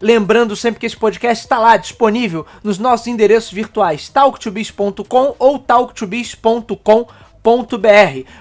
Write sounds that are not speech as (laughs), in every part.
Lembrando sempre que esse podcast está lá disponível nos nossos endereços virtuais talktobiz.com ou talktobiz.com.br.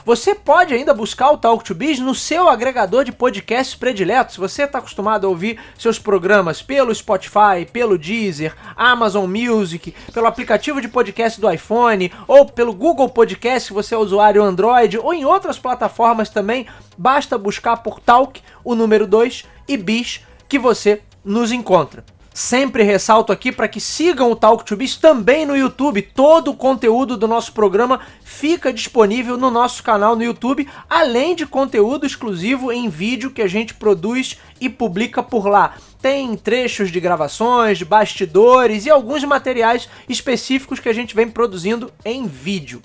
Você pode ainda buscar o Talk to Biz no seu agregador de podcasts prediletos. Se você está acostumado a ouvir seus programas pelo Spotify, pelo Deezer, Amazon Music, pelo aplicativo de podcast do iPhone ou pelo Google Podcast, se você é usuário Android ou em outras plataformas também, basta buscar por Talk, o número 2 e Biz que você nos encontra. Sempre ressalto aqui para que sigam o Talk to Biz também no YouTube. Todo o conteúdo do nosso programa fica disponível no nosso canal no YouTube, além de conteúdo exclusivo em vídeo que a gente produz e publica por lá. Tem trechos de gravações, bastidores e alguns materiais específicos que a gente vem produzindo em vídeo.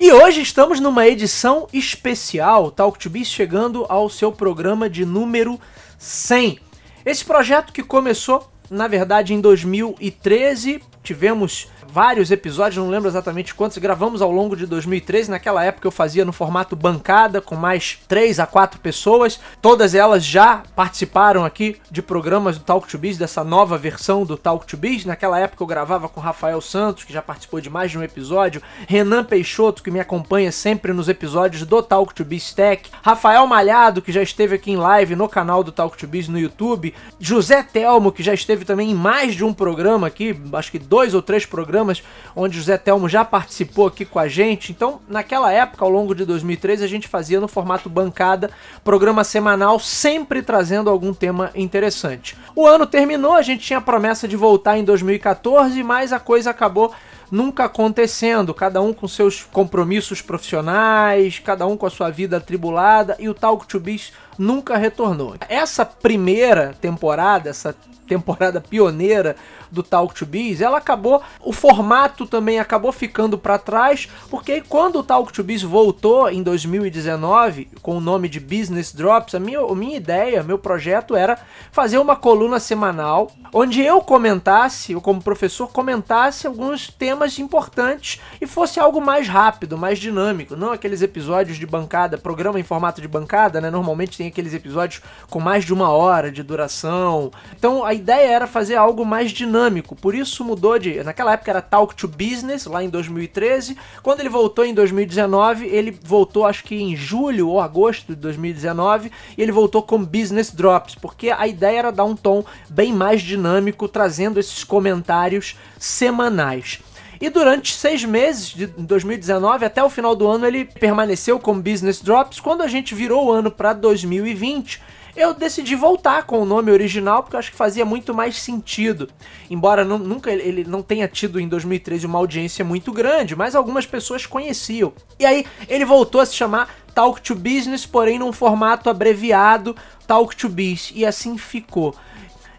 E hoje estamos numa edição especial, Talk to Biz chegando ao seu programa de número 100. Esse projeto que começou, na verdade, em 2013, tivemos vários episódios, não lembro exatamente quantos, gravamos ao longo de 2013. Naquela época eu fazia no formato bancada, com mais 3 a 4 pessoas. Todas elas já participaram aqui de programas do Talk to Biz, dessa nova versão do Talk to Biz. Naquela época eu gravava com Rafael Santos, que já participou de mais de um episódio, Renan Peixoto, que me acompanha sempre nos episódios do Talk to Biz Tech, Rafael Malhado, que já esteve aqui em live no canal do Talk to Biz no YouTube, José Telmo, que já esteve também em mais de um programa aqui, acho que dois ou três programas programas onde o Zé Telmo já participou aqui com a gente. Então, naquela época, ao longo de 2013, a gente fazia no formato bancada, programa semanal, sempre trazendo algum tema interessante. O ano terminou, a gente tinha a promessa de voltar em 2014, mas a coisa acabou nunca acontecendo, cada um com seus compromissos profissionais, cada um com a sua vida atribulada e o Talk to Biz nunca retornou. Essa primeira temporada, essa temporada pioneira do Talk to Biz, ela acabou, o formato também acabou ficando para trás, porque quando o Talk to Biz voltou em 2019 com o nome de Business Drops, a minha, a minha ideia, meu projeto era fazer uma coluna semanal onde eu comentasse, eu como professor comentasse alguns temas importantes e fosse algo mais rápido, mais dinâmico, não aqueles episódios de bancada, programa em formato de bancada, né? Normalmente tem aqueles episódios com mais de uma hora de duração. Então a ideia era fazer algo mais dinâmico, por isso mudou de. Naquela época era Talk to Business, lá em 2013. Quando ele voltou em 2019, ele voltou acho que em julho ou agosto de 2019, e ele voltou com Business Drops, porque a ideia era dar um tom bem mais dinâmico, trazendo esses comentários semanais. E durante seis meses, de 2019 até o final do ano, ele permaneceu como Business Drops. Quando a gente virou o ano para 2020, eu decidi voltar com o nome original porque eu acho que fazia muito mais sentido. Embora não, nunca ele não tenha tido em 2013 uma audiência muito grande, mas algumas pessoas conheciam. E aí ele voltou a se chamar Talk to Business, porém num formato abreviado Talk to Biz, e assim ficou.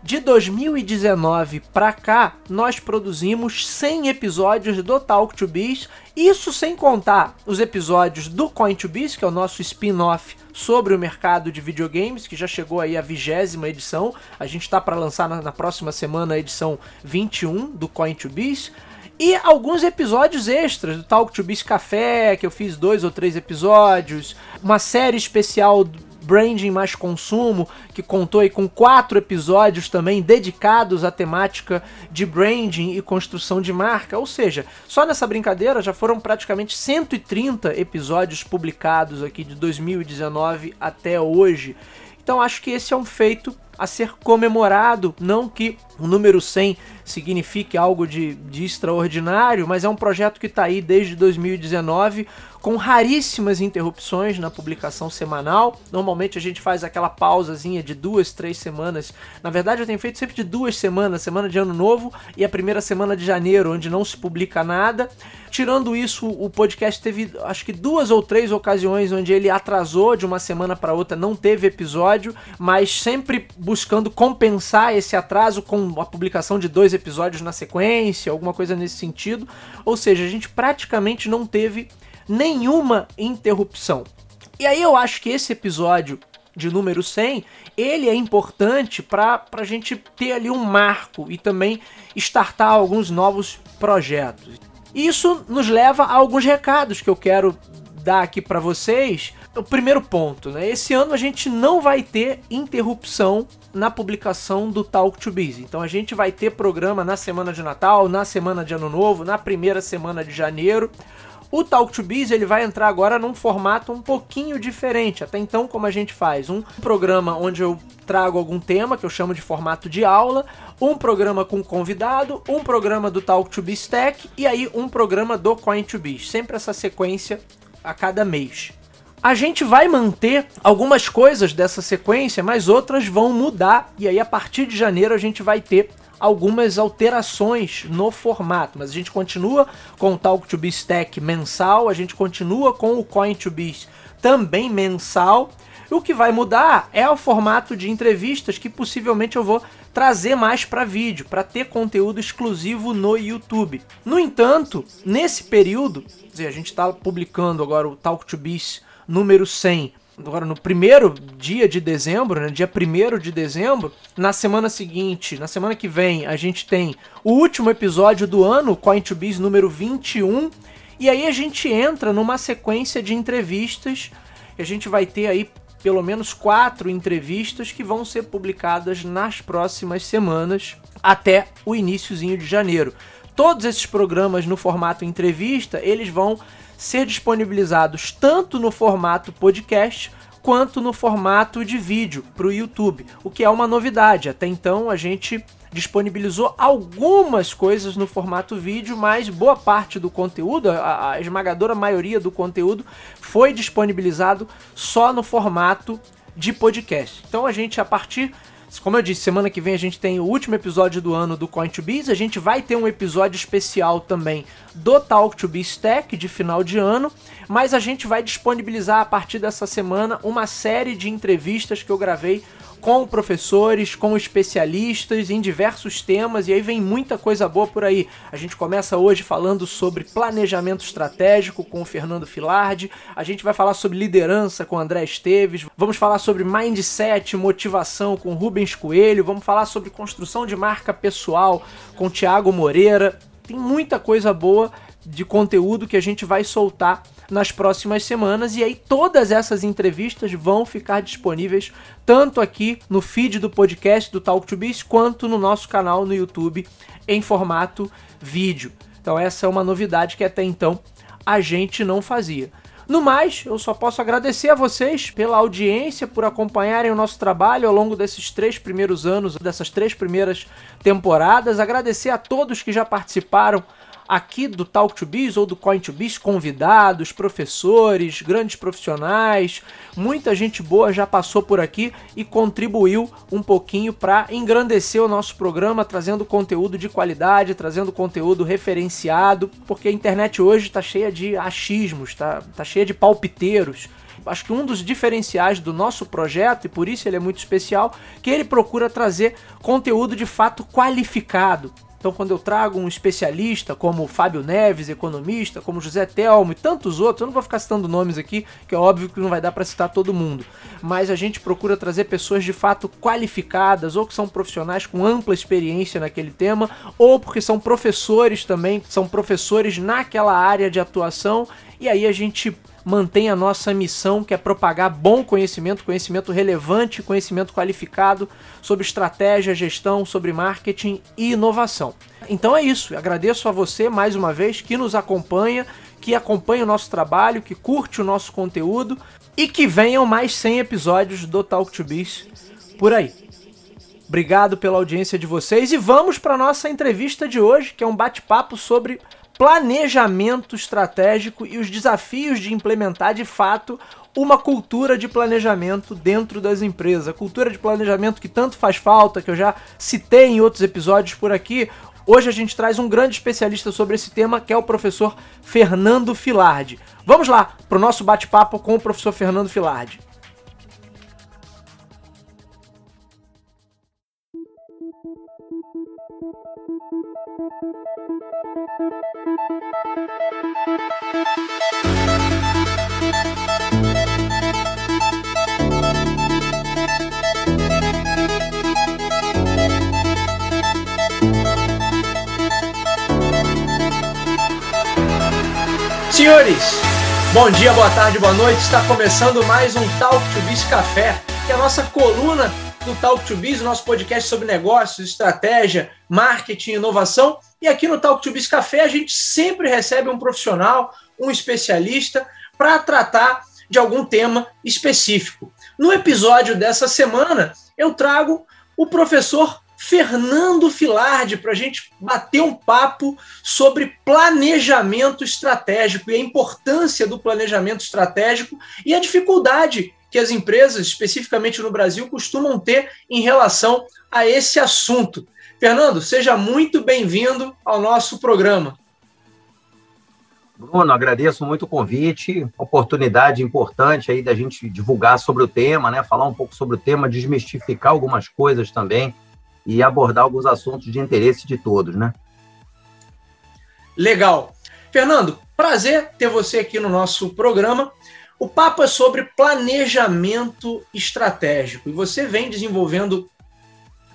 De 2019 para cá, nós produzimos 100 episódios do Talk to Biz, isso sem contar os episódios do Coin to Biz, que é o nosso spin-off sobre o mercado de videogames, que já chegou aí a vigésima edição. A gente está para lançar na, na, próxima semana a edição 21 do Coin to Biz. E alguns episódios extras do Talk to Biz Café, que eu fiz dois ou três episódios. Uma série especial Branding mais Consumo, que contou com quatro episódios também dedicados à temática de branding e construção de marca. Ou seja, só nessa brincadeira já foram praticamente 130 episódios publicados aqui de 2019 até hoje. Então acho que esse é um feito a ser comemorado. Não que o número 100 signifique algo de, de extraordinário, mas é um projeto que está aí desde 2019 com raríssimas interrupções na publicação semanal. Normalmente a gente faz aquela pausazinha de duas, três semanas. Na verdade, eu tenho feito sempre de duas semanas, semana de ano novo e a primeira semana de janeiro, onde não se publica nada. Tirando isso, o podcast teve acho que duas ou três ocasiões onde ele atrasou de uma semana para outra, não teve episódio, mas sempre buscando compensar esse atraso com a publicação de dois episódios na sequência, alguma coisa nesse sentido. Ou seja, a gente praticamente não teve nenhuma interrupção. E aí eu acho que esse episódio de número 100, ele é importante para a gente ter ali um marco e também startar alguns novos projetos. Isso nos leva a alguns recados que eu quero dar aqui para vocês. O primeiro ponto, né? Esse ano a gente não vai ter interrupção na publicação do Talk to Biz. Então a gente vai ter programa na semana de Natal, na semana de Ano Novo, na primeira semana de janeiro. O Talk to Biz ele vai entrar agora num formato um pouquinho diferente. Até então, como a gente faz um programa onde eu trago algum tema que eu chamo de formato de aula, um programa com convidado, um programa do Talk to Biz Tech e aí um programa do Coin to Biz. Sempre essa sequência a cada mês. A gente vai manter algumas coisas dessa sequência, mas outras vão mudar e aí a partir de janeiro a gente vai ter algumas alterações no formato, mas a gente continua com o Talk to Biz Tech mensal, a gente continua com o Coin to Biz também mensal. O que vai mudar é o formato de entrevistas que possivelmente eu vou trazer mais para vídeo, para ter conteúdo exclusivo no YouTube. No entanto, nesse período, a gente está publicando agora o Talk to Biz número 100 agora no primeiro dia de dezembro, né, dia 1 de dezembro, na semana seguinte, na semana que vem, a gente tem o último episódio do ano, Coin to Biz número 21, e aí a gente entra numa sequência de entrevistas, a gente vai ter aí pelo menos quatro entrevistas que vão ser publicadas nas próximas semanas, até o iníciozinho de janeiro. Todos esses programas no formato entrevista, eles vão ser disponibilizados tanto no formato podcast quanto no formato de vídeo para o YouTube, o que é uma novidade. Até então a gente disponibilizou algumas coisas no formato vídeo, mas boa parte do conteúdo, a, a esmagadora maioria do conteúdo, foi disponibilizado só no formato de podcast. Então a gente, a partir como eu disse, semana que vem a gente tem o último episódio do ano do Coin to Biz. A gente vai ter um episódio especial também do Talk to Biz Tech de final de ano. Mas a gente vai disponibilizar a partir dessa semana uma série de entrevistas que eu gravei com professores, com especialistas em diversos temas e aí vem muita coisa boa por aí. A gente começa hoje falando sobre planejamento estratégico com o Fernando Filardi, a gente vai falar sobre liderança com o André Esteves, vamos falar sobre mindset, motivação com Rubens Coelho, vamos falar sobre construção de marca pessoal com Tiago Moreira. Tem muita coisa boa de conteúdo que a gente vai soltar nas próximas semanas e aí todas essas entrevistas vão ficar disponíveis tanto aqui no feed do podcast do Talk to Biz quanto no nosso canal no YouTube em formato vídeo. Então essa é uma novidade que até então a gente não fazia. No mais, eu só posso agradecer a vocês pela audiência, por acompanharem o nosso trabalho ao longo desses três primeiros anos, dessas três primeiras temporadas. Agradecer a todos que já participaram aqui do Talk to Biz ou do Coin to Biz, convidados, professores, grandes profissionais, muita gente boa já passou por aqui e contribuiu um pouquinho para engrandecer o nosso programa, trazendo conteúdo de qualidade, trazendo conteúdo referenciado, porque a internet hoje está cheia de achismos, tá, tá cheia de palpiteiros acho que um dos diferenciais do nosso projeto, e por isso ele é muito especial, que ele procura trazer conteúdo de fato qualificado. Então, quando eu trago um especialista como Fábio Neves, economista, como José Telmo e tantos outros, eu não vou ficar citando nomes aqui, que é óbvio que não vai dar para citar todo mundo, mas a gente procura trazer pessoas de fato qualificadas, ou que são profissionais com ampla experiência naquele tema, ou porque são professores também, são professores naquela área de atuação, e aí a gente mantém a nossa missão, que é propagar bom conhecimento, conhecimento relevante, conhecimento qualificado sobre estratégia, gestão, sobre marketing e inovação. Então é isso. Eu agradeço a você mais uma vez que nos acompanha, que acompanha o nosso trabalho, que curte o nosso conteúdo e que venham mais 100 episódios do Talk to Biz por aí. Obrigado pela audiência de vocês e vamos para nossa entrevista de hoje, que é um bate-papo sobre planejamento estratégico e os desafios de implementar de fato uma cultura de planejamento dentro das empresas. A cultura de planejamento que tanto faz falta, que eu já citei em outros episódios por aqui. Hoje a gente traz um grande especialista sobre esse tema, que é o professor Fernando Filardi. Vamos lá para o nosso bate-papo com o professor Fernando Filardi. Senhores, bom dia, boa tarde, boa noite. Está começando mais um Talk to Biz Café, que é a nossa coluna do Talk to Biz, nosso podcast sobre negócios, estratégia, marketing, inovação. E aqui no Talk to Biz Café a gente sempre recebe um profissional, um especialista, para tratar de algum tema específico. No episódio dessa semana, eu trago o professor Fernando Filardi para a gente bater um papo sobre planejamento estratégico e a importância do planejamento estratégico e a dificuldade que as empresas, especificamente no Brasil, costumam ter em relação a esse assunto. Fernando, seja muito bem-vindo ao nosso programa. Bruno, agradeço muito o convite, oportunidade importante aí da gente divulgar sobre o tema, né? Falar um pouco sobre o tema, desmistificar algumas coisas também e abordar alguns assuntos de interesse de todos, né? Legal. Fernando, prazer ter você aqui no nosso programa. O papo é sobre planejamento estratégico e você vem desenvolvendo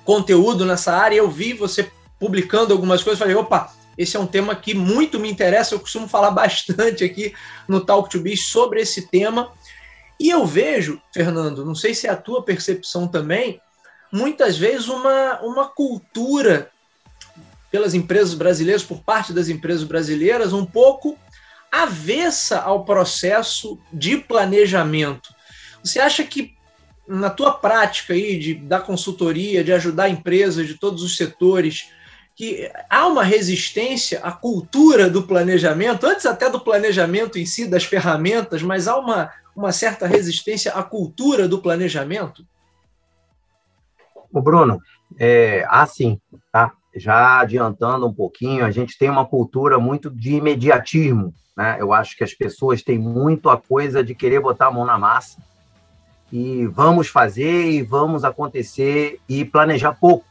conteúdo nessa área. Eu vi você publicando algumas coisas, falei, opa, esse é um tema que muito me interessa. Eu costumo falar (laughs) bastante aqui no Talk to Biz sobre esse tema. E eu vejo, Fernando, não sei se é a tua percepção também, muitas vezes uma, uma cultura pelas empresas brasileiras, por parte das empresas brasileiras, um pouco avessa ao processo de planejamento. Você acha que na tua prática aí de da consultoria, de ajudar empresas de todos os setores, que há uma resistência à cultura do planejamento, antes até do planejamento em si, das ferramentas, mas há uma, uma certa resistência à cultura do planejamento? O Bruno, é, assim, tá? Já adiantando um pouquinho, a gente tem uma cultura muito de imediatismo, né? Eu acho que as pessoas têm muito a coisa de querer botar a mão na massa e vamos fazer e vamos acontecer e planejar pouco.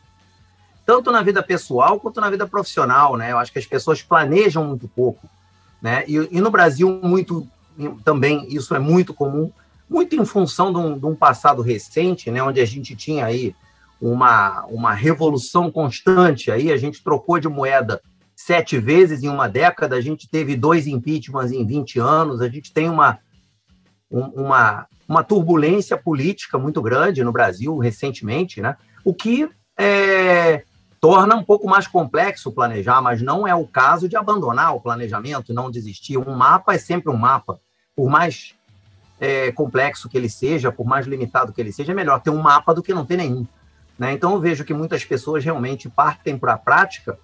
Tanto na vida pessoal quanto na vida profissional, né? Eu acho que as pessoas planejam muito pouco, né? E, e no Brasil, muito também, isso é muito comum, muito em função de um, de um passado recente, né? Onde a gente tinha aí uma, uma revolução constante. Aí a gente trocou de moeda sete vezes em uma década, a gente teve dois impeachments em 20 anos, a gente tem uma, uma, uma turbulência política muito grande no Brasil recentemente, né? o que é, torna um pouco mais complexo planejar, mas não é o caso de abandonar o planejamento, não desistir. Um mapa é sempre um mapa, por mais é, complexo que ele seja, por mais limitado que ele seja, é melhor ter um mapa do que não ter nenhum. Né? Então, eu vejo que muitas pessoas realmente partem para a prática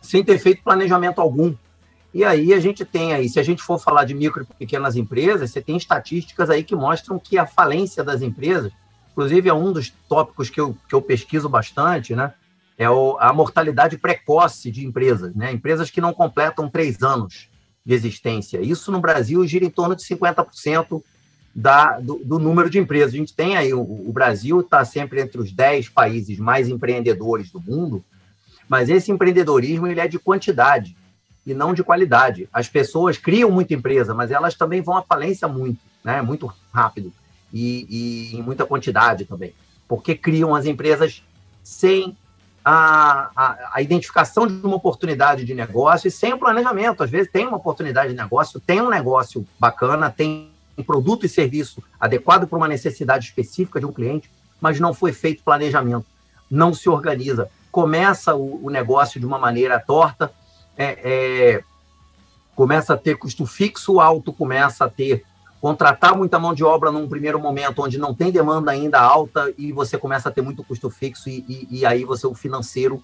sem ter feito planejamento algum. E aí a gente tem aí, se a gente for falar de micro e pequenas empresas, você tem estatísticas aí que mostram que a falência das empresas, inclusive é um dos tópicos que eu, que eu pesquiso bastante, né? É o, a mortalidade precoce de empresas, né? Empresas que não completam três anos de existência. Isso no Brasil gira em torno de 50% da, do, do, número de empresas. A gente tem aí, o, o Brasil está sempre entre os 10 países mais empreendedores do mundo, mas esse empreendedorismo ele é de quantidade e não de qualidade. As pessoas criam muita empresa, mas elas também vão à falência muito, né? muito rápido e, e em muita quantidade também, porque criam as empresas sem a, a, a, identificação de uma oportunidade de negócio e sem o planejamento. Às vezes tem uma oportunidade de negócio, tem um negócio bacana, tem um produto e serviço adequado para uma necessidade específica de um cliente, mas não foi feito planejamento, não se organiza. Começa o, o negócio de uma maneira torta, é, é, começa a ter custo fixo alto, começa a ter contratar muita mão de obra num primeiro momento onde não tem demanda ainda alta e você começa a ter muito custo fixo e, e, e aí você o financeiro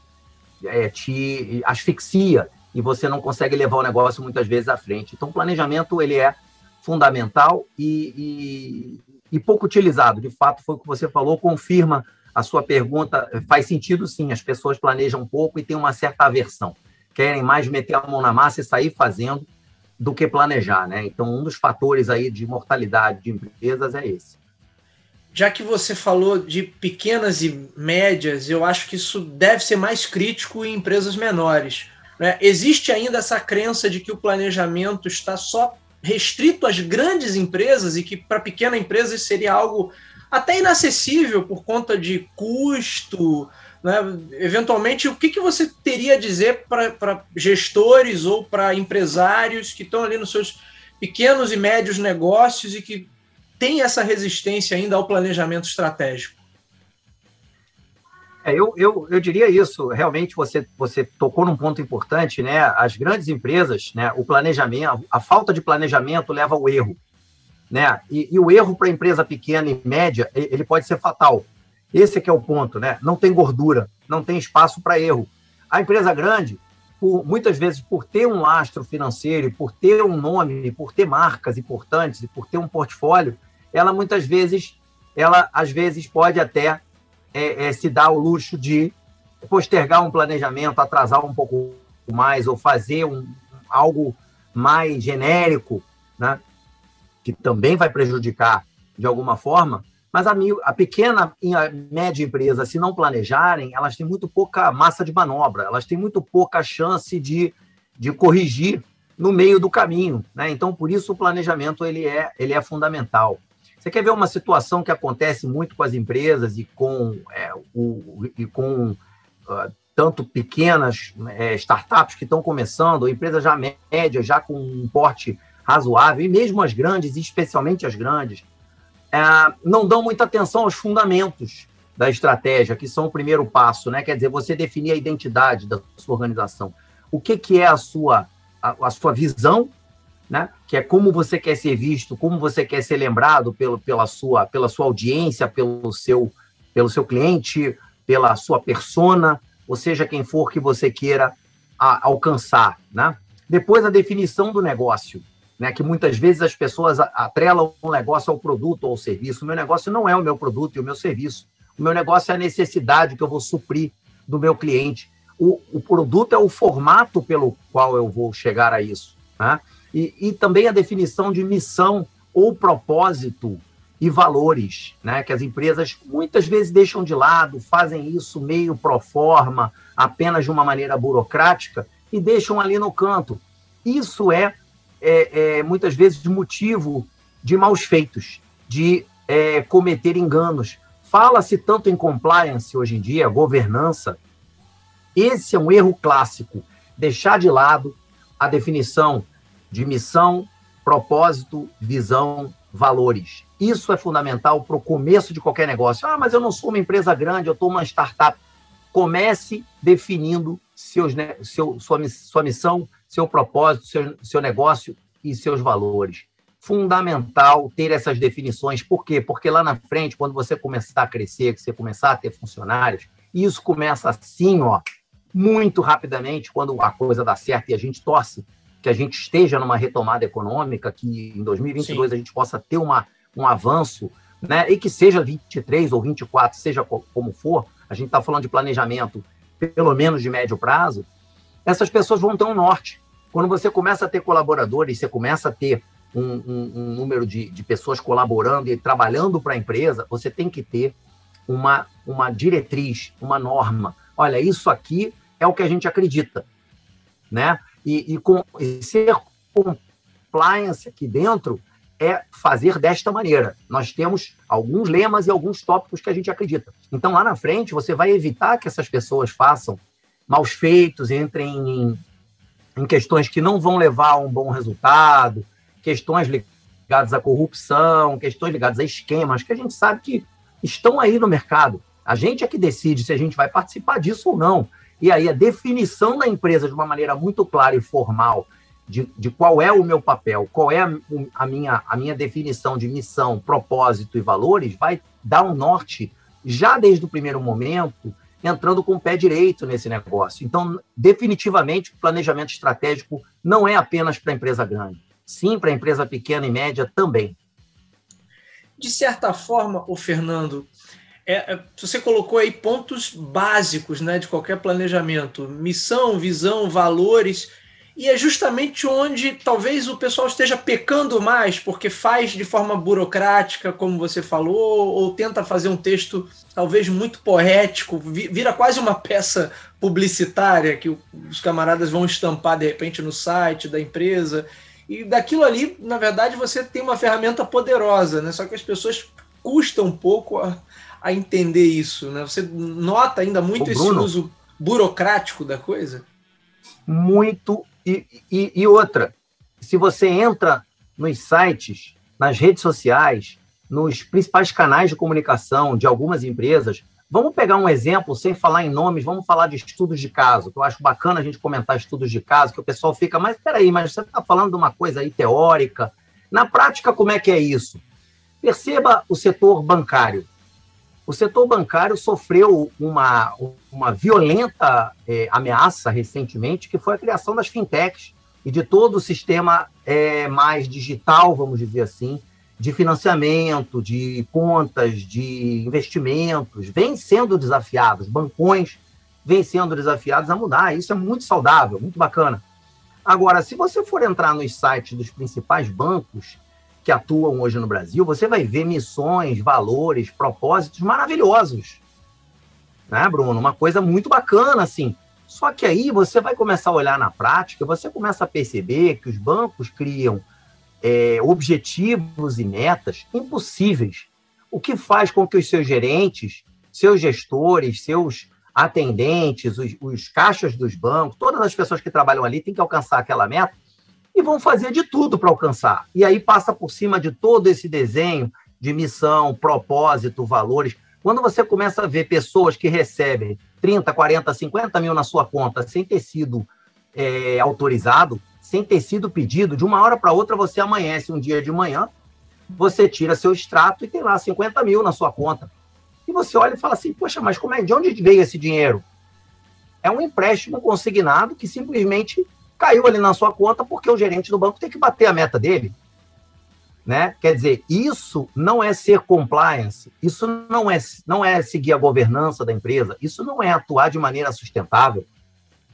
é, te asfixia e você não consegue levar o negócio muitas vezes à frente. Então, o planejamento ele é fundamental e, e, e, pouco utilizado. De fato, foi o que você falou, confirma a sua pergunta. Faz sentido, sim, as pessoas planejam pouco e têm uma certa aversão. Querem mais meter a mão na massa e sair fazendo do que planejar, né? Então, um dos fatores aí de mortalidade de empresas é esse. Já que você falou de pequenas e médias, eu acho que isso deve ser mais crítico em empresas menores. Né? Existe ainda essa crença de que o planejamento está só restrito às grandes empresas e que para pequena empresa seria algo até inacessível por conta de custo. Né? Eventualmente, o que, que você teria a dizer para gestores ou para empresários que estão ali nos seus pequenos e médios negócios e que têm essa resistência ainda ao planejamento estratégico? É, eu, eu, eu diria isso. Realmente, você, você tocou num ponto importante, né? As grandes empresas, né? O planejamento, a falta de planejamento leva ao erro, né? E, e o erro para a empresa pequena e média, ele pode ser fatal. Esse que é o ponto, né? Não tem gordura, não tem espaço para erro. A empresa grande, por, muitas vezes, por ter um lastro financeiro, por ter um nome, por ter marcas importantes e por ter um portfólio, ela muitas vezes, ela às vezes pode até é, é, se dá o luxo de postergar um planejamento, atrasar um pouco mais, ou fazer um, algo mais genérico, né? Que também vai prejudicar de alguma forma, mas a, a, pequena e a média empresa, se não planejarem, elas têm muito pouca massa de manobra, elas têm muito pouca chance de, de corrigir no meio do caminho. Né? Então, por isso, o planejamento ele é, ele é fundamental. Você quer ver uma situação que acontece muito com as empresas e com, é, o, e com uh, tanto pequenas é, startups que estão começando, empresas já médias, já com um porte razoável, e mesmo as grandes, especialmente as grandes, é, não dão muita atenção aos fundamentos da estratégia, que são o primeiro passo, né? Quer dizer, você definir a identidade da sua organização. O que, que é a sua, a, a sua visão né? que é como você quer ser visto, como você quer ser lembrado pelo, pela, sua, pela sua audiência, pelo seu, pelo seu cliente, pela sua persona, ou seja, quem for que você queira a, alcançar. Né? Depois, a definição do negócio, né? que muitas vezes as pessoas atrelam um negócio ao produto ou ao serviço. O meu negócio não é o meu produto e o meu serviço. O meu negócio é a necessidade que eu vou suprir do meu cliente. O, o produto é o formato pelo qual eu vou chegar a isso. Né? e, e também a definição de missão ou propósito e valores, né? que as empresas muitas vezes deixam de lado, fazem isso meio pro forma, apenas de uma maneira burocrática, e deixam ali no canto. Isso é, é, é muitas vezes motivo de maus feitos, de é, cometer enganos. Fala-se tanto em compliance hoje em dia, governança. Esse é um erro clássico. Deixar de lado a definição de missão, propósito, visão, valores. Isso é fundamental para o começo de qualquer negócio. Ah, mas eu não sou uma empresa grande, eu estou uma startup. Comece definindo seus, seu, sua, sua missão, seu propósito, seu, seu negócio e seus valores. Fundamental ter essas definições. Por quê? Porque lá na frente, quando você começar a crescer, que você começar a ter funcionários, isso começa assim, ó, muito rapidamente, quando a coisa dá certo e a gente torce que a gente esteja numa retomada econômica, que em 2022 Sim. a gente possa ter uma, um avanço, né? E que seja 23 ou 24, seja como for, a gente está falando de planejamento, pelo menos de médio prazo, essas pessoas vão ter um norte. Quando você começa a ter colaboradores, você começa a ter um, um, um número de, de pessoas colaborando e trabalhando para a empresa, você tem que ter uma, uma diretriz, uma norma. Olha, isso aqui é o que a gente acredita, né? E, e, com, e ser compliance aqui dentro é fazer desta maneira. Nós temos alguns lemas e alguns tópicos que a gente acredita. Então, lá na frente, você vai evitar que essas pessoas façam maus feitos, entrem em, em questões que não vão levar a um bom resultado, questões ligadas à corrupção, questões ligadas a esquemas, que a gente sabe que estão aí no mercado. A gente é que decide se a gente vai participar disso ou não. E aí a definição da empresa de uma maneira muito clara e formal de, de qual é o meu papel, qual é a, a, minha, a minha definição de missão, propósito e valores, vai dar um norte já desde o primeiro momento, entrando com o pé direito nesse negócio. Então, definitivamente, o planejamento estratégico não é apenas para a empresa grande, sim para a empresa pequena e média também. De certa forma, o Fernando, é, é, você colocou aí pontos básicos né, de qualquer planejamento: missão, visão, valores. E é justamente onde talvez o pessoal esteja pecando mais, porque faz de forma burocrática, como você falou, ou tenta fazer um texto talvez muito poético, vira quase uma peça publicitária que os camaradas vão estampar de repente no site da empresa. E daquilo ali, na verdade, você tem uma ferramenta poderosa, né? Só que as pessoas custam um pouco a, a entender isso, né? Você nota ainda muito Ô, esse uso burocrático da coisa? Muito e, e, e outra, se você entra nos sites, nas redes sociais, nos principais canais de comunicação de algumas empresas, vamos pegar um exemplo, sem falar em nomes, vamos falar de estudos de caso, que eu acho bacana a gente comentar estudos de caso, que o pessoal fica, mas peraí, mas você está falando de uma coisa aí teórica. Na prática, como é que é isso? Perceba o setor bancário. O setor bancário sofreu uma, uma violenta é, ameaça recentemente, que foi a criação das fintechs e de todo o sistema é, mais digital, vamos dizer assim, de financiamento, de contas, de investimentos, vem sendo desafiados, bancões vêm sendo desafiados a mudar. Isso é muito saudável, muito bacana. Agora, se você for entrar nos sites dos principais bancos, que atuam hoje no Brasil, você vai ver missões, valores, propósitos maravilhosos. Né, Bruno? Uma coisa muito bacana, assim. Só que aí você vai começar a olhar na prática, você começa a perceber que os bancos criam é, objetivos e metas impossíveis, o que faz com que os seus gerentes, seus gestores, seus atendentes, os, os caixas dos bancos, todas as pessoas que trabalham ali têm que alcançar aquela meta e vão fazer de tudo para alcançar. E aí passa por cima de todo esse desenho de missão, propósito, valores. Quando você começa a ver pessoas que recebem 30, 40, 50 mil na sua conta sem ter sido é, autorizado, sem ter sido pedido, de uma hora para outra você amanhece um dia de manhã, você tira seu extrato e tem lá 50 mil na sua conta. E você olha e fala assim, poxa, mas como é, de onde veio esse dinheiro? É um empréstimo consignado que simplesmente caiu ali na sua conta porque o gerente do banco tem que bater a meta dele. Né? Quer dizer, isso não é ser compliance, isso não é, não é seguir a governança da empresa, isso não é atuar de maneira sustentável,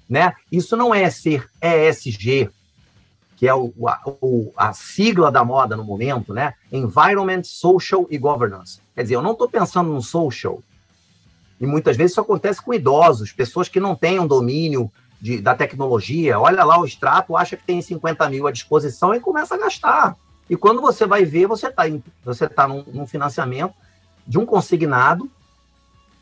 né? Isso não é ser ESG, que é o, a, o, a sigla da moda no momento, né? Environment, Social e Governance. Quer dizer, eu não estou pensando no social, e muitas vezes isso acontece com idosos, pessoas que não têm um domínio de, da tecnologia, olha lá o extrato, acha que tem 50 mil à disposição e começa a gastar. E quando você vai ver, você está você tá num, num financiamento de um consignado,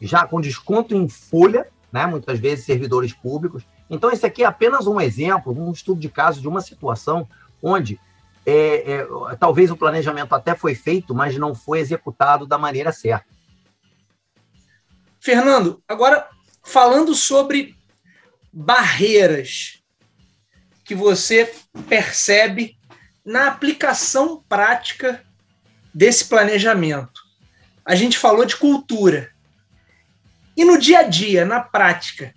já com desconto em folha, né, muitas vezes servidores públicos. Então, esse aqui é apenas um exemplo, um estudo de caso de uma situação onde é, é, talvez o planejamento até foi feito, mas não foi executado da maneira certa. Fernando, agora falando sobre barreiras que você percebe na aplicação prática desse planejamento. A gente falou de cultura. E no dia a dia, na prática,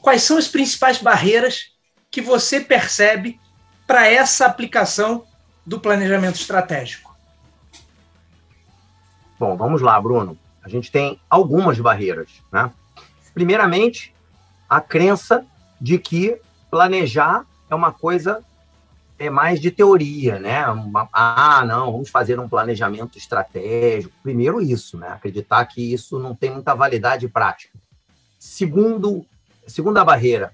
quais são as principais barreiras que você percebe para essa aplicação do planejamento estratégico? Bom, vamos lá, Bruno. A gente tem algumas barreiras. Né? Primeiramente, a crença de que planejar é uma coisa é mais de teoria, né? Ah, não, vamos fazer um planejamento estratégico. Primeiro isso, né? Acreditar que isso não tem muita validade prática. Segundo, segunda barreira,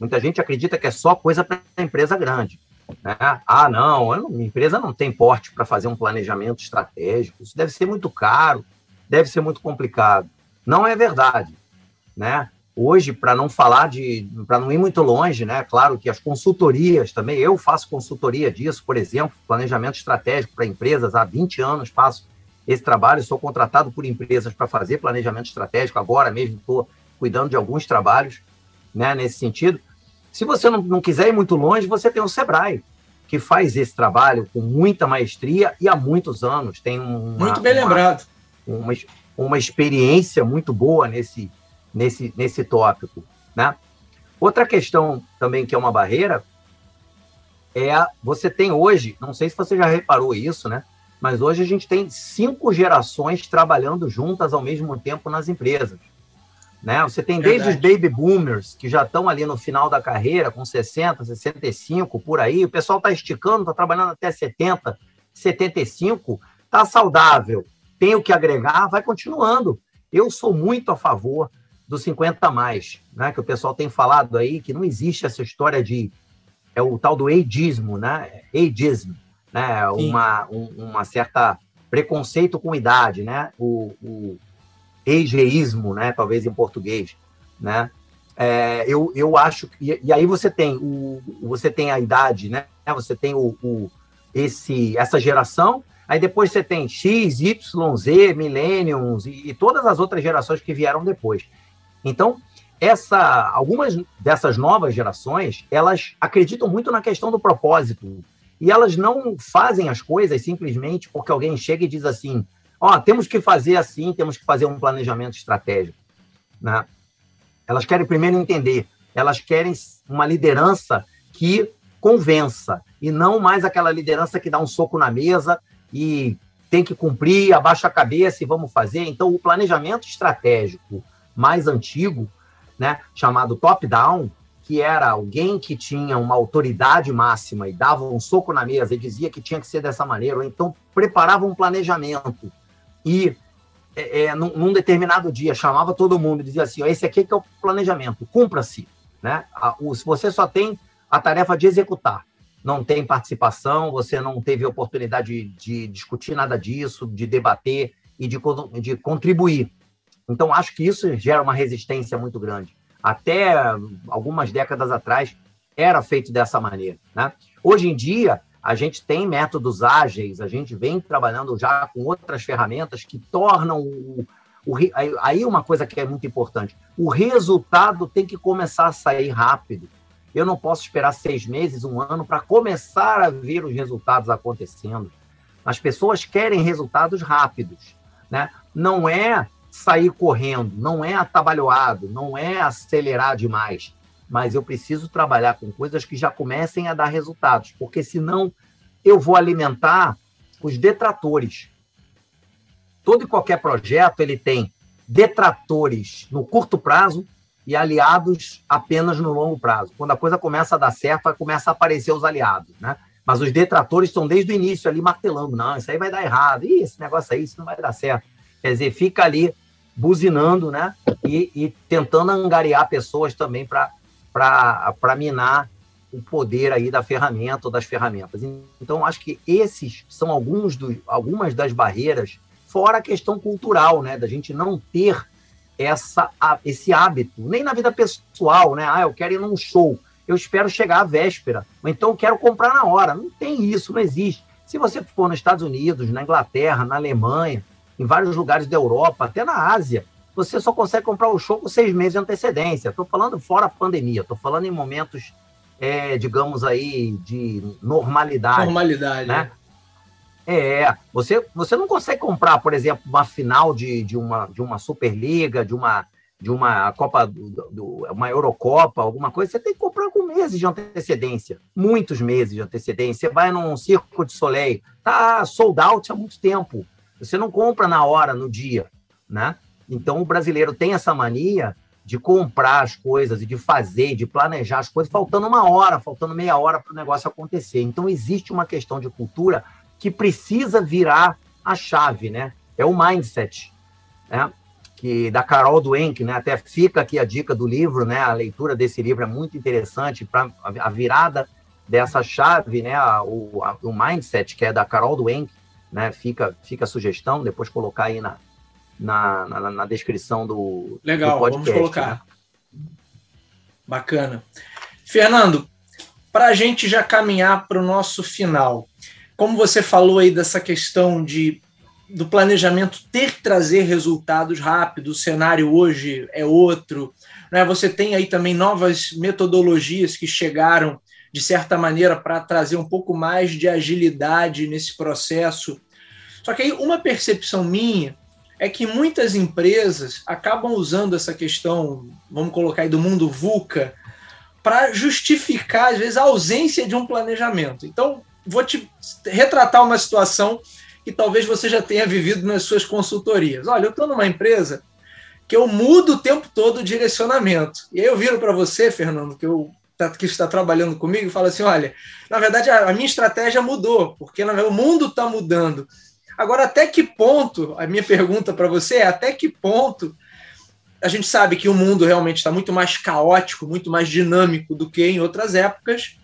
muita gente acredita que é só coisa para empresa grande. Né? Ah, não, minha empresa não tem porte para fazer um planejamento estratégico. Isso deve ser muito caro, deve ser muito complicado. Não é verdade, né? Hoje, para não falar de, para não ir muito longe, né? Claro que as consultorias também, eu faço consultoria disso, por exemplo, planejamento estratégico para empresas, há 20 anos faço esse trabalho, sou contratado por empresas para fazer planejamento estratégico, agora mesmo estou cuidando de alguns trabalhos né, nesse sentido. Se você não, não quiser ir muito longe, você tem o Sebrae, que faz esse trabalho com muita maestria e há muitos anos. Tem uma, muito bem uma, lembrado. Uma, uma experiência muito boa nesse, nesse, nesse tópico. Né? Outra questão também que é uma barreira é a, você tem hoje, não sei se você já reparou isso, né? Mas hoje a gente tem cinco gerações trabalhando juntas ao mesmo tempo nas empresas. Né? Você tem desde os baby boomers, que já estão ali no final da carreira, com 60, 65, por aí. O pessoal está esticando, está trabalhando até 70, 75, está saudável, tem o que agregar, vai continuando. Eu sou muito a favor dos 50 mais, né? Que o pessoal tem falado aí que não existe essa história de é o tal do ageismo, né? Ageism, né? Uma, um, uma certa preconceito com idade, né? O, o ageísmo, né? Talvez em português, né? É, eu, eu acho e, e aí você tem o você tem a idade, né? Você tem o, o esse essa geração Aí depois você tem X, Y, Z, Millenniums e, e, todas as outras gerações que vieram depois. Então, essa, algumas dessas novas gerações, elas acreditam muito na questão do propósito. E elas não fazem as coisas simplesmente porque alguém chega e diz assim: ó, oh, temos que fazer assim, temos que fazer um planejamento estratégico. Né? Elas querem primeiro entender, elas querem uma liderança que convença, e não mais aquela liderança que dá um soco na mesa e tem que cumprir, abaixa a cabeça e vamos fazer. Então, o planejamento estratégico mais antigo, né, chamado top-down, que era alguém que tinha uma autoridade máxima e dava um soco na mesa e dizia que tinha que ser dessa maneira, ou então preparava um planejamento e, é, é num, num, determinado dia, chamava todo mundo e dizia assim: esse aqui que é o planejamento, cumpra-se. Né? Se você só tem a tarefa de executar não tem participação, você não teve oportunidade de, de discutir nada disso, de debater e de, de contribuir. Então, acho que isso gera uma resistência muito grande. Até algumas décadas atrás, era feito dessa maneira. Né? Hoje em dia, a gente tem métodos ágeis, a gente vem trabalhando já com outras ferramentas que tornam o, o, aí uma coisa que é muito importante: o resultado tem que começar a sair rápido. Eu não posso esperar seis meses, um ano, para começar a ver os resultados acontecendo. As pessoas querem resultados rápidos. Né? Não é sair correndo, não é atabalhoado, não é acelerar demais. Mas eu preciso trabalhar com coisas que já comecem a dar resultados, porque senão eu vou alimentar os detratores. Todo e qualquer projeto ele tem detratores no curto prazo e aliados apenas no longo prazo. Quando a coisa começa a dar certo, começa a aparecer os aliados, né? Mas os detratores estão desde o início ali martelando, não, isso aí vai dar errado, Ih, esse negócio aí, isso não vai dar certo. Quer dizer, fica ali buzinando, né? E, e tentando angariar pessoas também para minar o poder aí da ferramenta ou das ferramentas. Então, acho que esses são alguns algumas das barreiras, fora a questão cultural, né? Da gente não ter essa, esse hábito, nem na vida pessoal, né? Ah, eu quero ir num show, eu espero chegar à véspera, ou então eu quero comprar na hora. Não tem isso, não existe. Se você for nos Estados Unidos, na Inglaterra, na Alemanha, em vários lugares da Europa, até na Ásia, você só consegue comprar o show com seis meses de antecedência. Estou falando fora a pandemia, estou falando em momentos, é, digamos aí, de normalidade. Normalidade. Né? É. É, você, você não consegue comprar, por exemplo, uma final de, de, uma, de uma Superliga, de uma, de uma Copa, do, do, uma Eurocopa, alguma coisa, você tem que comprar com meses de antecedência, muitos meses de antecedência. Você vai num Circo de Soleil, tá sold out há muito tempo. Você não compra na hora, no dia, né? Então o brasileiro tem essa mania de comprar as coisas e de fazer, de planejar as coisas, faltando uma hora, faltando meia hora para o negócio acontecer. Então existe uma questão de cultura que precisa virar a chave, né? É o mindset, né? Que da Carol Dweck, né? Até fica aqui a dica do livro, né? A leitura desse livro é muito interessante para a virada dessa chave, né? O, a, o mindset que é da Carol Dweck, né? Fica fica a sugestão, depois colocar aí na na, na, na descrição do, Legal, do podcast, vamos colocar. Né? Bacana. Fernando, para a gente já caminhar para o nosso final, como você falou aí dessa questão de do planejamento ter que trazer resultados rápidos, o cenário hoje é outro. Né? Você tem aí também novas metodologias que chegaram, de certa maneira, para trazer um pouco mais de agilidade nesse processo. Só que aí uma percepção minha é que muitas empresas acabam usando essa questão, vamos colocar aí, do mundo VUCA, para justificar, às vezes, a ausência de um planejamento. Então, vou te retratar uma situação que talvez você já tenha vivido nas suas consultorias. Olha, eu estou numa empresa que eu mudo o tempo todo o direcionamento. E aí eu viro para você, Fernando, que eu que está trabalhando comigo, fala assim: olha, na verdade a, minha estratégia mudou, porque verdade, o mundo está mudando. Agora, até que ponto, a minha pergunta para você é: até que ponto a gente sabe que o mundo realmente está muito mais caótico, muito mais dinâmico do que em outras épocas,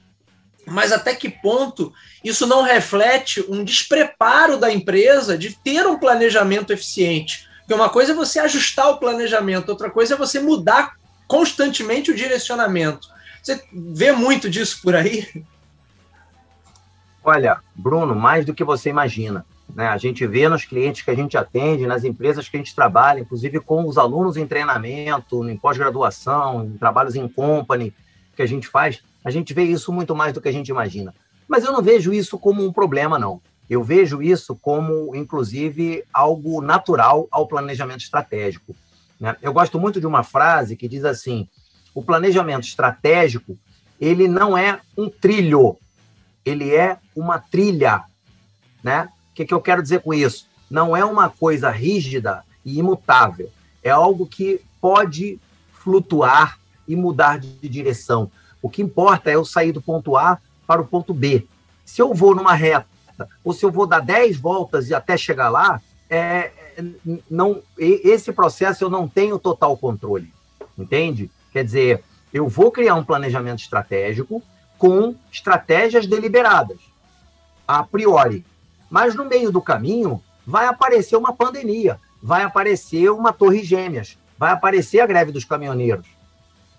mas até que ponto isso não reflete um despreparo da empresa de ter um planejamento eficiente? Porque uma coisa é você ajustar o planejamento, outra coisa é você mudar constantemente o direcionamento. Você vê muito disso por aí? Olha, Bruno, mais do que você imagina. Né? A gente vê nos clientes que a gente atende, nas empresas que a gente trabalha, inclusive com os alunos em treinamento, em pós-graduação, em trabalhos em company que a gente faz, a gente vê isso muito mais do que a gente imagina. Mas eu não vejo isso como um problema, não. Eu vejo isso como, inclusive, algo natural ao planejamento estratégico. Né? Eu gosto muito de uma frase que diz assim: o planejamento estratégico ele não é um trilho, ele é uma trilha, né? O que, que eu quero dizer com isso? Não é uma coisa rígida e imutável. É algo que pode flutuar e mudar de direção. O que importa é eu sair do ponto A para o ponto B. Se eu vou numa reta, ou se eu vou dar 10 voltas e até chegar lá, é, não, esse processo eu não tenho total controle. Entende? Quer dizer, eu vou criar um planejamento estratégico com estratégias deliberadas, a priori. Mas no meio do caminho vai aparecer uma pandemia, vai aparecer uma torre gêmeas, vai aparecer a greve dos caminhoneiros.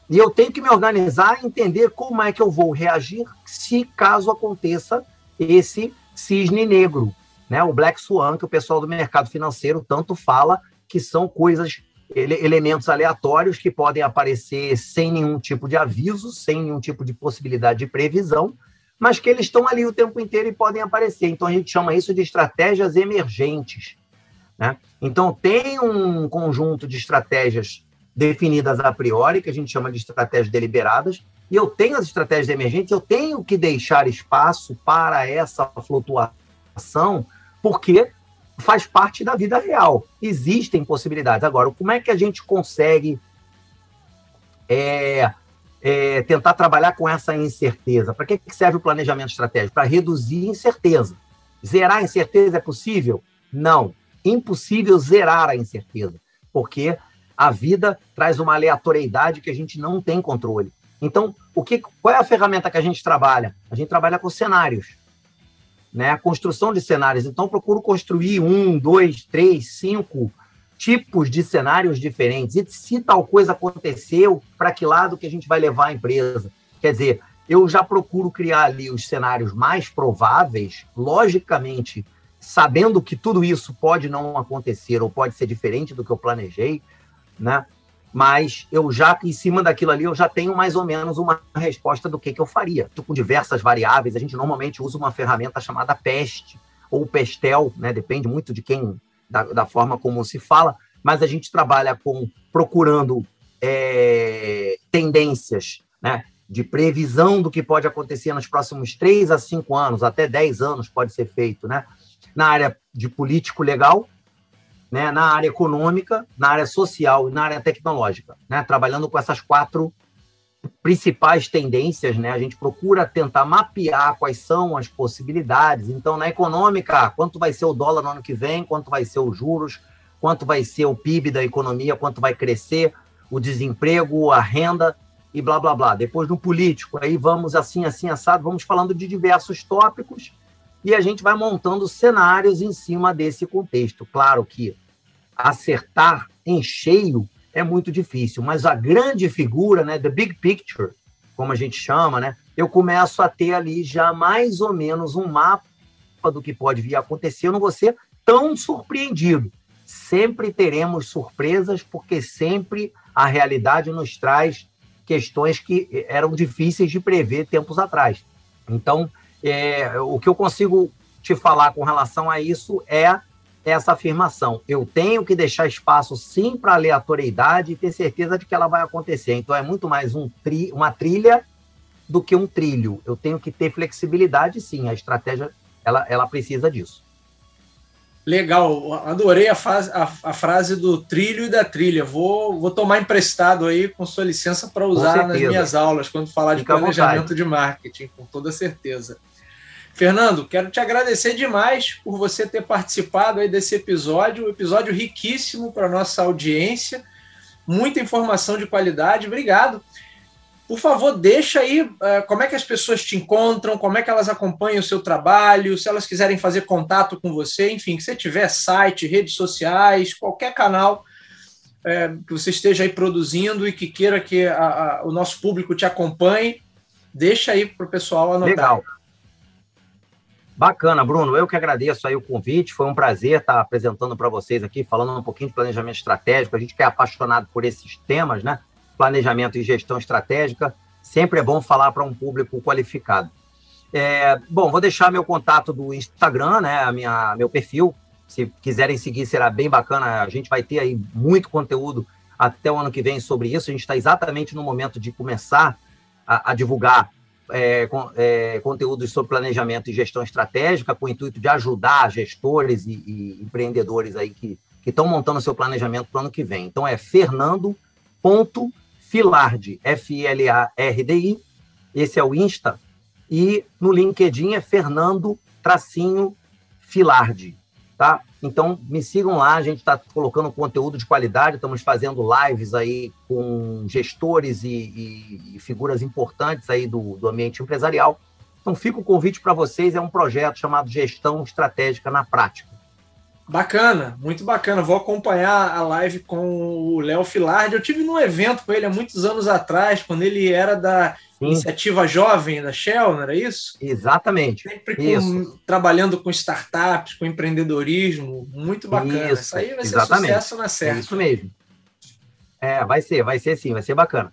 E eu tenho que me organizar e entender como é que eu vou reagir se caso aconteça esse cisne negro, né? O Black Swan, que o pessoal do mercado financeiro tanto fala que são coisas, elementos aleatórios que podem aparecer sem nenhum tipo de aviso, sem nenhum tipo de possibilidade de previsão, mas que eles estão ali o tempo inteiro e podem aparecer. Então a gente chama isso de estratégias emergentes. Né? Então tem um conjunto de estratégias definidas a priori, que a gente chama de estratégias deliberadas, e eu tenho as estratégias emergentes, eu tenho que deixar espaço para essa flutuação, porque faz parte da vida real. Existem possibilidades. Agora, como é que a gente consegue é, é, tentar trabalhar com essa incerteza. Para que serve o planejamento estratégico? Para reduzir incerteza. Zerar a incerteza é possível? Não. Impossível zerar a incerteza, porque a vida traz uma aleatoriedade que a gente não tem controle. Então, o que, qual é a ferramenta que a gente trabalha? A gente trabalha com cenários, né? A construção de cenários. Então, procuro construir um, dois, três, cinco tipos de cenários diferentes. E se tal coisa aconteceu, para que lado que a gente vai levar a empresa? Quer dizer, eu já procuro criar ali os cenários mais prováveis, logicamente, sabendo que tudo isso pode não acontecer ou pode ser diferente do que eu planejei, né? Mas eu já, em cima daquilo ali, eu já tenho mais ou menos uma resposta do que, que eu faria. Com diversas variáveis, a gente normalmente usa uma ferramenta chamada PEST ou PESTEL, né? Depende muito de quem da, da forma como se fala, mas a gente trabalha com procurando é, tendências, né? de previsão do que pode acontecer nos próximos três a cinco anos, até dez anos pode ser feito, né? Na área de político legal, né? na área econômica, na área social e na área tecnológica, né? Trabalhando com essas quatro principais tendências, né? A gente procura tentar mapear quais são as possibilidades. Então, na econômica, quanto vai ser o dólar no ano que vem, quanto vai ser os juros, quanto vai ser o PIB da economia, quanto vai crescer o desemprego, a renda e blá blá blá. Depois no político, aí vamos assim, assim, assado, vamos falando de diversos tópicos e a gente vai montando cenários em cima desse contexto. Claro que acertar em cheio é muito difícil. Mas a grande figura, né, the big picture, como a gente chama, né, eu começo a ter ali já mais ou menos um mapa do que pode vir a acontecer. Eu não vou ser tão surpreendido. Sempre teremos surpresas, porque sempre a realidade nos traz questões que eram difíceis de prever tempos atrás. Então, é, o que eu consigo te falar com relação a isso é essa afirmação. Eu tenho que deixar espaço, sim, para aleatoriedade e ter certeza de que ela vai acontecer. Então, é muito mais um tri, uma trilha do que um trilho. Eu tenho que ter flexibilidade, sim. A estratégia, ela, ela precisa disso. Legal, adorei a, fase, a, a, frase do trilho e da trilha. Vou, vou tomar emprestado aí, com sua licença, para usar nas minhas aulas, quando falar Fica de planejamento de marketing, com toda certeza. Fernando, quero te agradecer demais por você ter participado aí desse episódio, um episódio riquíssimo para nossa audiência, muita informação de qualidade. Obrigado. Por favor, deixa aí uh, como é que as pessoas te encontram, como é que elas acompanham o seu trabalho, se elas quiserem fazer contato com você, enfim, que você tiver site, redes sociais, qualquer canal é, que você esteja aí produzindo e que queira que a, a, o nosso público te acompanhe, deixa aí para o pessoal anotar. Legal. Bacana, Bruno. Eu que agradeço aí o convite. Foi um prazer estar apresentando para vocês aqui, falando um pouquinho de planejamento estratégico. A gente que é apaixonado por esses temas, né? planejamento e gestão estratégica, sempre é bom falar para um público qualificado. É, bom, vou deixar meu contato do Instagram, né, a minha, meu perfil. Se quiserem seguir, será bem bacana. A gente vai ter aí muito conteúdo até o ano que vem sobre isso. A gente está exatamente no momento de começar a, a divulgar é, com, é, conteúdos sobre planejamento e gestão estratégica, com o intuito de ajudar gestores e, e empreendedores aí que estão montando seu planejamento para o ano que vem. Então é Fernando ponto Filardi, esse é o Insta, e no LinkedIn é Fernando Tracinho Filardi, tá? Então me sigam lá, a gente está colocando conteúdo de qualidade, estamos fazendo lives aí com gestores e, e, e figuras importantes aí do, do ambiente empresarial. Então fica o convite para vocês, é um projeto chamado Gestão Estratégica na Prática. Bacana, muito bacana. Vou acompanhar a live com o Léo Filardi. Eu tive num evento com ele há muitos anos atrás, quando ele era da Sim. Iniciativa Jovem da Shell, não era isso? Exatamente. Sempre com, isso. trabalhando com startups, com empreendedorismo. Muito bacana. Isso, isso aí vai exatamente. ser sucesso na certa. É isso mesmo. É, vai ser, vai ser sim, vai ser bacana.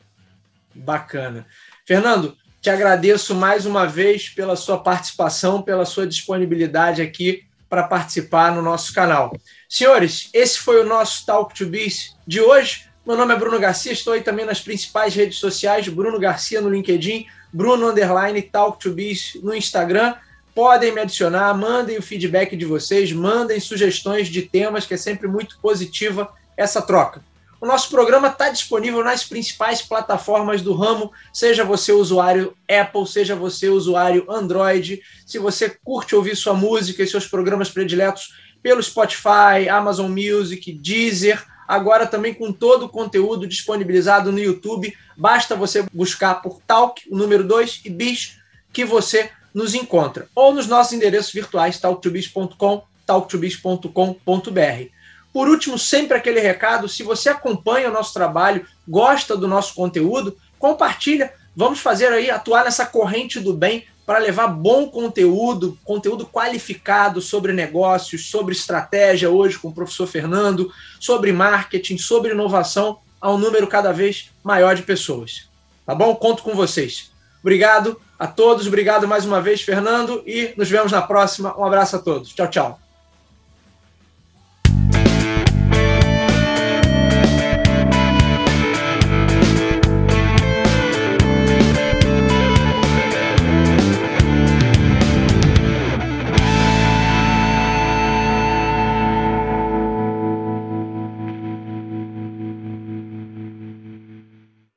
Bacana. Fernando, te agradeço mais uma vez pela sua participação, pela sua disponibilidade aqui para participar no nosso canal. Senhores, esse foi o nosso Talk to Biz de hoje. Meu nome é Bruno Garcia, estou aí também nas principais redes sociais, Bruno Garcia no LinkedIn, Bruno Underline Talk to Biz no Instagram. Podem me adicionar, mandem o feedback de vocês, mandem sugestões de temas, que é sempre muito positiva essa troca. O nosso programa está disponível nas principais plataformas do ramo, seja você usuário Apple, seja você usuário Android. Se você curte ouvir sua música e seus programas prediletos pelo Spotify, Amazon Music, Deezer, agora também com todo o conteúdo disponibilizado no YouTube. Basta você buscar por Talk, o número 2, e Bis, que você nos encontra. Ou nos nossos endereços virtuais, talktobiz.com, talktobiz.com.br. Por último, sempre aquele recado: se você acompanha o nosso trabalho, gosta do nosso conteúdo, compartilha. Vamos fazer aí atuar nessa corrente do bem para levar bom conteúdo, conteúdo qualificado sobre negócios, sobre estratégia hoje com o professor Fernando, sobre marketing, sobre inovação a um número cada vez maior de pessoas. Tá bom? Conto com vocês. Obrigado a todos, obrigado mais uma vez, Fernando, e nos vemos na próxima. Um abraço a todos. Tchau, tchau.